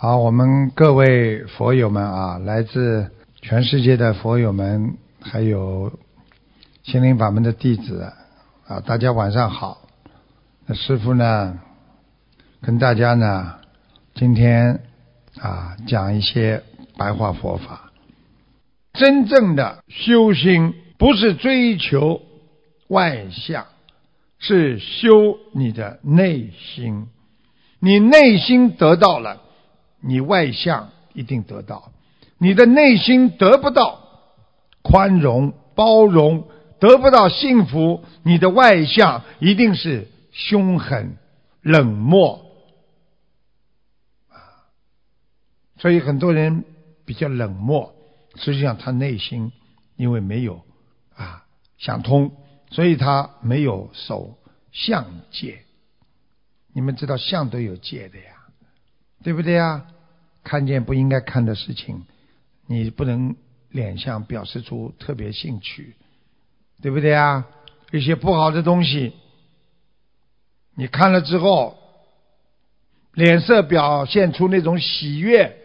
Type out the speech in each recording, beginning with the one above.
好，我们各位佛友们啊，来自全世界的佛友们，还有心灵法门的弟子啊，大家晚上好。那师傅呢，跟大家呢，今天啊讲一些白话佛法。真正的修心不是追求外相，是修你的内心。你内心得到了。你外向一定得到，你的内心得不到宽容包容，得不到幸福，你的外向一定是凶狠冷漠啊。所以很多人比较冷漠，实际上他内心因为没有啊想通，所以他没有守相戒。你们知道相都有戒的呀。对不对呀？看见不应该看的事情，你不能脸上表示出特别兴趣，对不对啊？一些不好的东西，你看了之后，脸色表现出那种喜悦，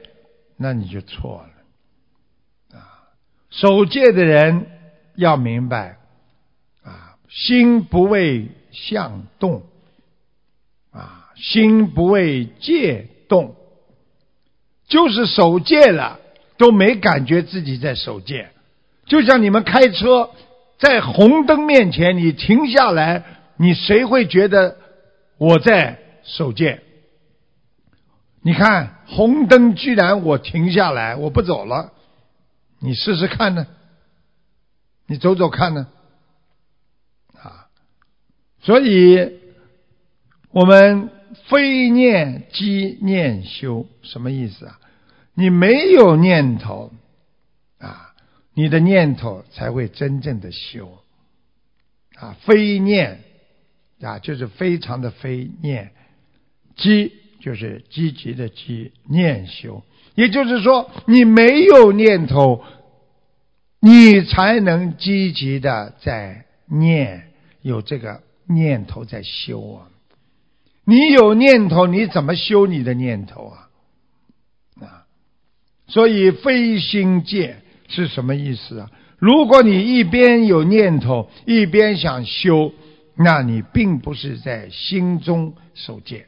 那你就错了啊！守戒的人要明白啊，心不为相动啊，心不为戒。动，就是守戒了，都没感觉自己在守戒。就像你们开车，在红灯面前你停下来，你谁会觉得我在守戒？你看红灯居然我停下来，我不走了，你试试看呢？你走走看呢？啊，所以我们。非念即念修，什么意思啊？你没有念头啊，你的念头才会真正的修啊。非念啊，就是非常的非念，积就是积极的积念修，也就是说，你没有念头，你才能积极的在念，有这个念头在修啊。你有念头，你怎么修你的念头啊？啊，所以非心戒是什么意思啊？如果你一边有念头，一边想修，那你并不是在心中守戒，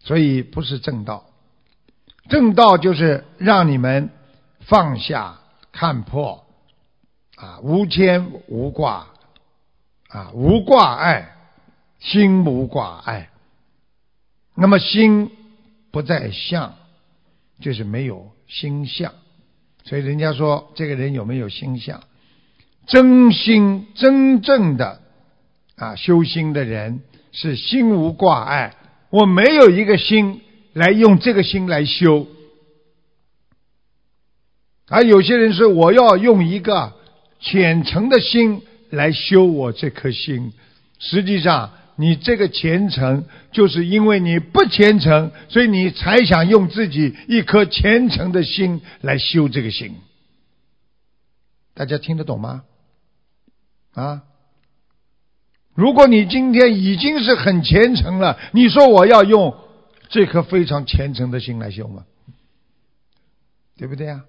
所以不是正道。正道就是让你们放下、看破啊，无牵无挂啊，无挂碍。心无挂碍，那么心不在相，就是没有心相。所以人家说这个人有没有心相？真心真正的啊修心的人是心无挂碍。我没有一个心来用这个心来修，而有些人说我要用一个虔诚的心来修我这颗心，实际上。你这个虔诚，就是因为你不虔诚，所以你才想用自己一颗虔诚的心来修这个心。大家听得懂吗？啊？如果你今天已经是很虔诚了，你说我要用这颗非常虔诚的心来修吗？对不对啊？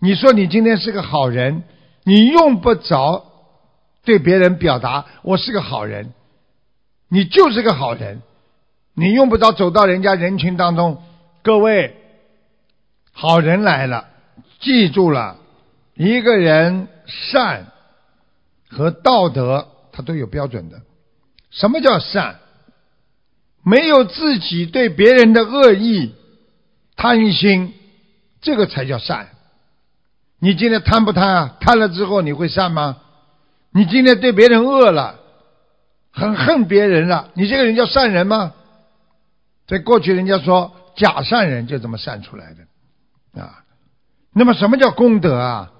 你说你今天是个好人，你用不着对别人表达我是个好人。你就是个好人，你用不着走到人家人群当中。各位，好人来了，记住了，一个人善和道德，他都有标准的。什么叫善？没有自己对别人的恶意、贪心，这个才叫善。你今天贪不贪啊？贪了之后你会善吗？你今天对别人恶了？很恨别人了，你这个人叫善人吗？在过去，人家说假善人就这么善出来的啊。那么什么叫功德啊？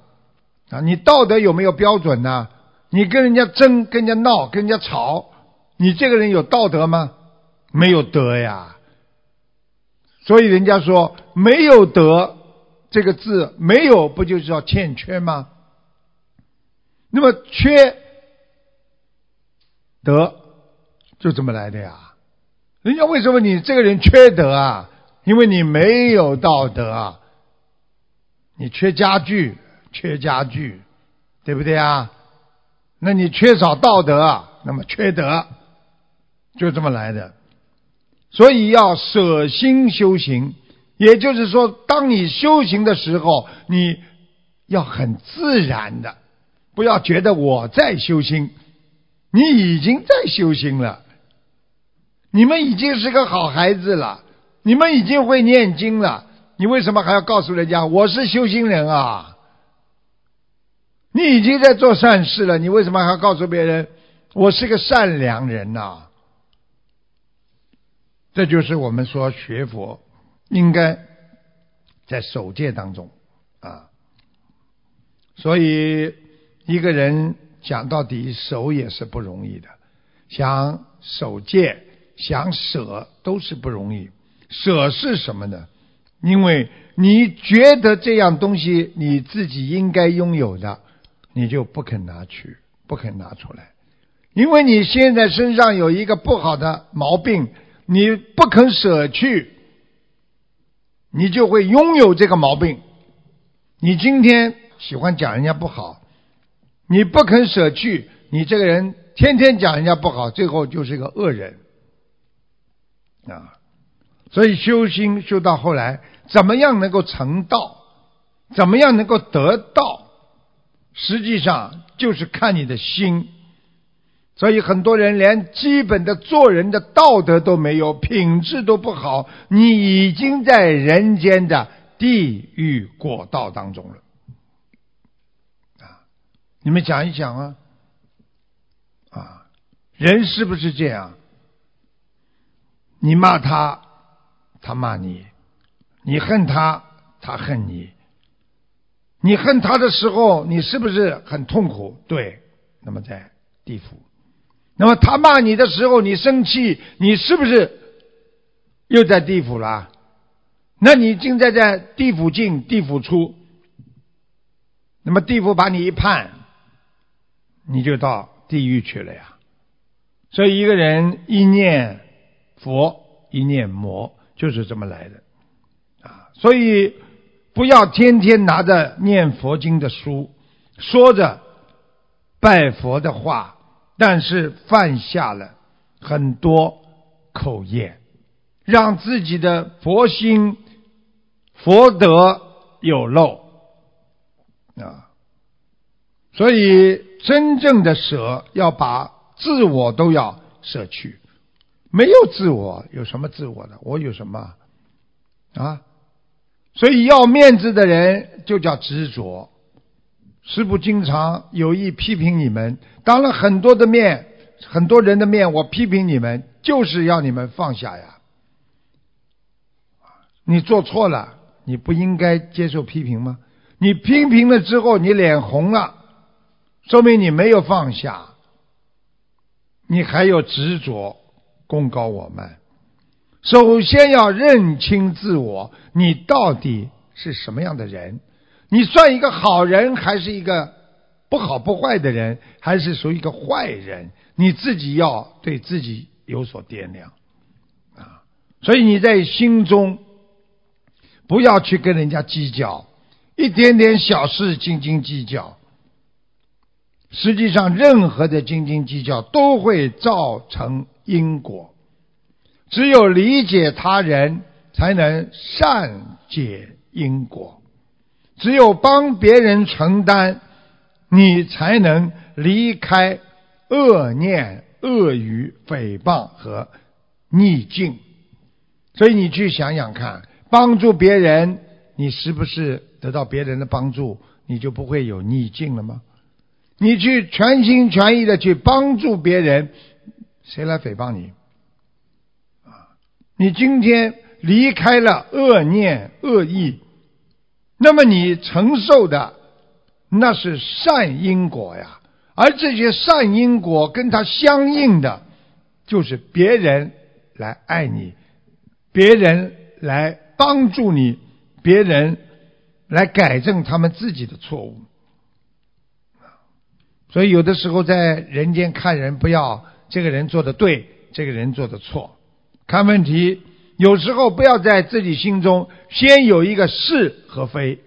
啊，你道德有没有标准呢？你跟人家争，跟人家闹，跟人家吵，你这个人有道德吗？没有德呀。所以人家说没有德这个字，没有不就是叫欠缺吗？那么缺。德就这么来的呀？人家为什么你这个人缺德啊？因为你没有道德啊，你缺家具，缺家具，对不对啊？那你缺少道德啊，那么缺德，就这么来的。所以要舍心修行，也就是说，当你修行的时候，你要很自然的，不要觉得我在修心，你已经在修心了。你们已经是个好孩子了，你们已经会念经了，你为什么还要告诉人家我是修行人啊？你已经在做善事了，你为什么还要告诉别人我是个善良人呐？这就是我们说学佛应该在守戒当中啊。所以一个人讲到底守也是不容易的，想守戒。想舍都是不容易，舍是什么呢？因为你觉得这样东西你自己应该拥有的，你就不肯拿去，不肯拿出来。因为你现在身上有一个不好的毛病，你不肯舍去，你就会拥有这个毛病。你今天喜欢讲人家不好，你不肯舍去，你这个人天天讲人家不好，最后就是一个恶人。啊，所以修心修到后来，怎么样能够成道？怎么样能够得道？实际上就是看你的心。所以很多人连基本的做人的道德都没有，品质都不好，你已经在人间的地狱果道当中了。你们想一想啊，啊，人是不是这样？你骂他，他骂你；你恨他，他恨你。你恨他的时候，你是不是很痛苦？对，那么在地府。那么他骂你的时候，你生气，你是不是又在地府了？那你现在在地府进，地府出。那么地府把你一判，你就到地狱去了呀。所以一个人一念。佛一念魔就是这么来的啊！所以不要天天拿着念佛经的书，说着拜佛的话，但是犯下了很多口业，让自己的佛心佛德有漏啊！所以真正的舍，要把自我都要舍去。没有自我，有什么自我的？我有什么啊？所以要面子的人就叫执着。师父经常有意批评你们，当了很多的面，很多人的面，我批评你们，就是要你们放下呀。你做错了，你不应该接受批评吗？你批评了之后，你脸红了，说明你没有放下，你还有执着。功高我慢，首先要认清自我，你到底是什么样的人？你算一个好人，还是一个不好不坏的人，还是属于一个坏人？你自己要对自己有所掂量啊！所以你在心中不要去跟人家计较，一点点小事斤斤计较，实际上任何的斤斤计较都会造成。因果，只有理解他人，才能善解因果；只有帮别人承担，你才能离开恶念、恶语、诽谤和逆境。所以你去想想看，帮助别人，你是不是得到别人的帮助，你就不会有逆境了吗？你去全心全意的去帮助别人。谁来诽谤你？啊，你今天离开了恶念恶意，那么你承受的那是善因果呀。而这些善因果跟它相应的，就是别人来爱你，别人来帮助你，别人来改正他们自己的错误。所以有的时候在人间看人，不要。这个人做的对，这个人做的错，看问题有时候不要在自己心中先有一个是和非。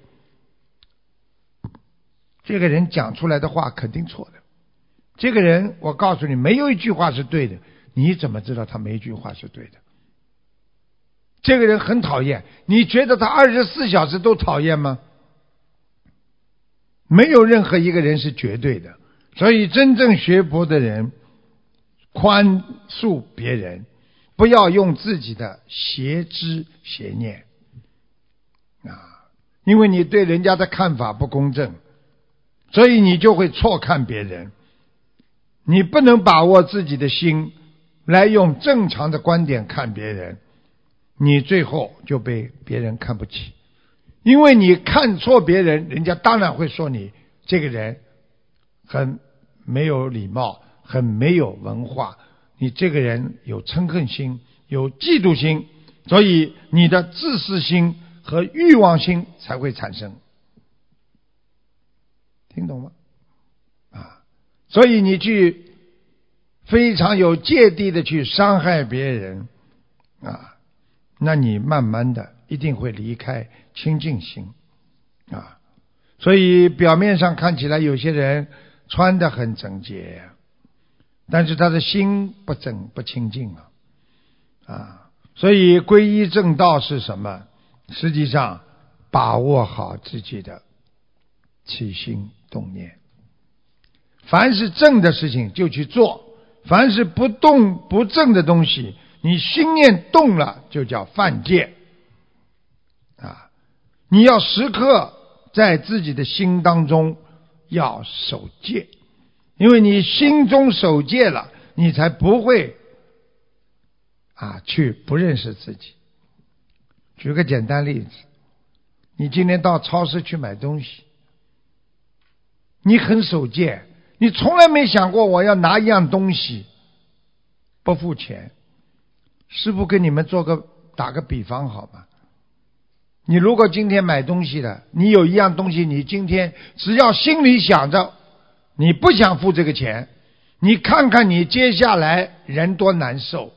这个人讲出来的话肯定错的。这个人，我告诉你，没有一句话是对的。你怎么知道他没一句话是对的？这个人很讨厌，你觉得他二十四小时都讨厌吗？没有任何一个人是绝对的。所以，真正学佛的人，宽恕别人，不要用自己的邪知邪念啊，因为你对人家的看法不公正，所以你就会错看别人。你不能把握自己的心，来用正常的观点看别人，你最后就被别人看不起，因为你看错别人，人家当然会说你这个人。很没有礼貌，很没有文化。你这个人有嗔恨心，有嫉妒心，所以你的自私心和欲望心才会产生。听懂吗？啊，所以你去非常有芥蒂的去伤害别人啊，那你慢慢的一定会离开清净心啊。所以表面上看起来有些人。穿的很整洁，但是他的心不整不清净啊，啊，所以皈依正道是什么？实际上把握好自己的起心动念，凡是正的事情就去做，凡是不动不正的东西，你心念动了就叫犯戒啊！你要时刻在自己的心当中。要守戒，因为你心中守戒了，你才不会啊去不认识自己。举个简单例子，你今天到超市去买东西，你很守戒，你从来没想过我要拿一样东西不付钱。师傅跟你们做个打个比方好吗？你如果今天买东西的，你有一样东西，你今天只要心里想着你不想付这个钱，你看看你接下来人多难受，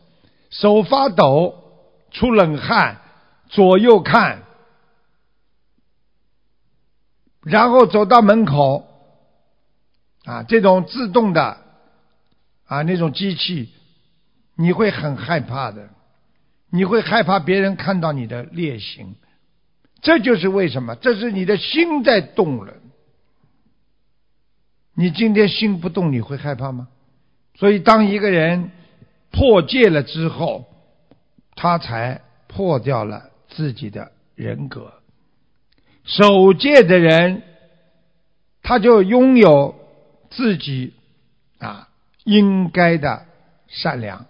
手发抖，出冷汗，左右看，然后走到门口，啊，这种自动的啊那种机器，你会很害怕的，你会害怕别人看到你的劣行。这就是为什么，这是你的心在动了。你今天心不动，你会害怕吗？所以，当一个人破戒了之后，他才破掉了自己的人格。守戒的人，他就拥有自己啊应该的善良。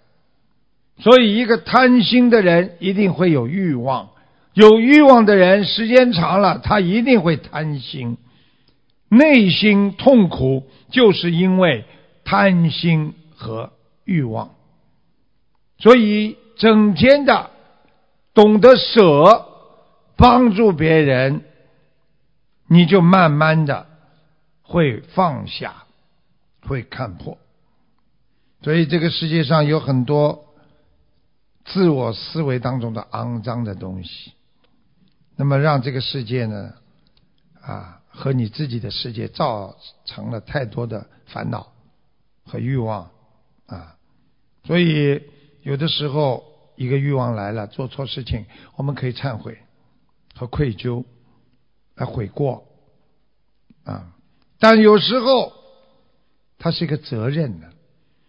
所以，一个贪心的人一定会有欲望。有欲望的人，时间长了，他一定会贪心，内心痛苦，就是因为贪心和欲望。所以，整天的懂得舍，帮助别人，你就慢慢的会放下，会看破。所以，这个世界上有很多自我思维当中的肮脏的东西。那么让这个世界呢，啊，和你自己的世界造成了太多的烦恼和欲望啊，所以有的时候一个欲望来了，做错事情，我们可以忏悔和愧疚来悔过啊，但有时候它是一个责任的，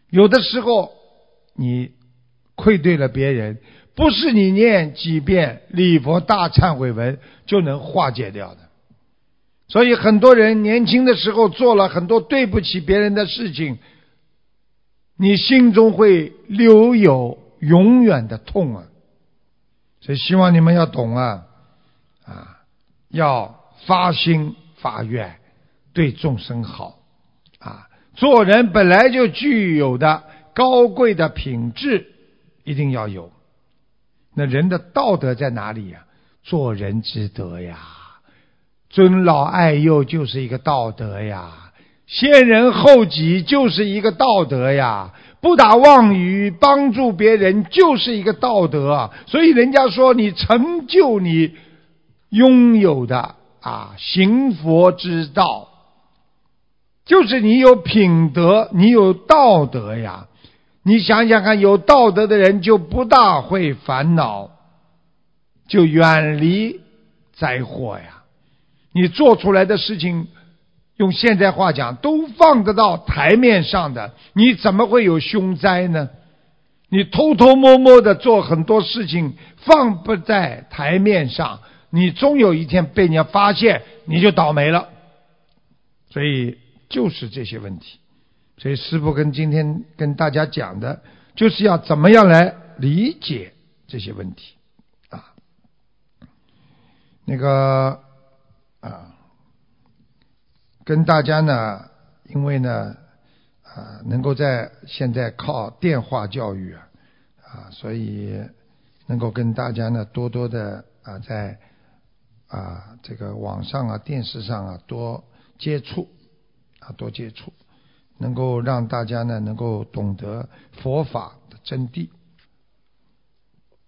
有的时候你愧对了别人。不是你念几遍礼佛大忏悔文就能化解掉的，所以很多人年轻的时候做了很多对不起别人的事情，你心中会留有永远的痛啊！所以希望你们要懂啊，啊，要发心发愿，对众生好啊！做人本来就具有的高贵的品质，一定要有。那人的道德在哪里呀？做人之德呀，尊老爱幼就是一个道德呀。先人后己就是一个道德呀，不打妄语，帮助别人就是一个道德。所以人家说你成就你拥有的啊行佛之道，就是你有品德，你有道德呀。你想想看，有道德的人就不大会烦恼，就远离灾祸呀。你做出来的事情。用现在话讲，都放得到台面上的，你怎么会有凶灾呢？你偷偷摸摸的做很多事情，放不在台面上，你终有一天被人家发现，你就倒霉了。所以就是这些问题。所以师父跟今天跟大家讲的，就是要怎么样来理解这些问题啊？那个啊。跟大家呢，因为呢，啊，能够在现在靠电话教育啊，啊，所以能够跟大家呢多多的啊，在啊这个网上啊、电视上啊多接触啊，多接触，能够让大家呢能够懂得佛法的真谛。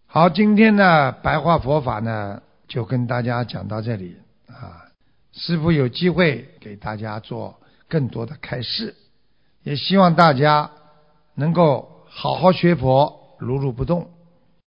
好，今天呢白话佛法呢就跟大家讲到这里啊。师傅有机会给大家做更多的开示，也希望大家能够好好学佛，如如不动。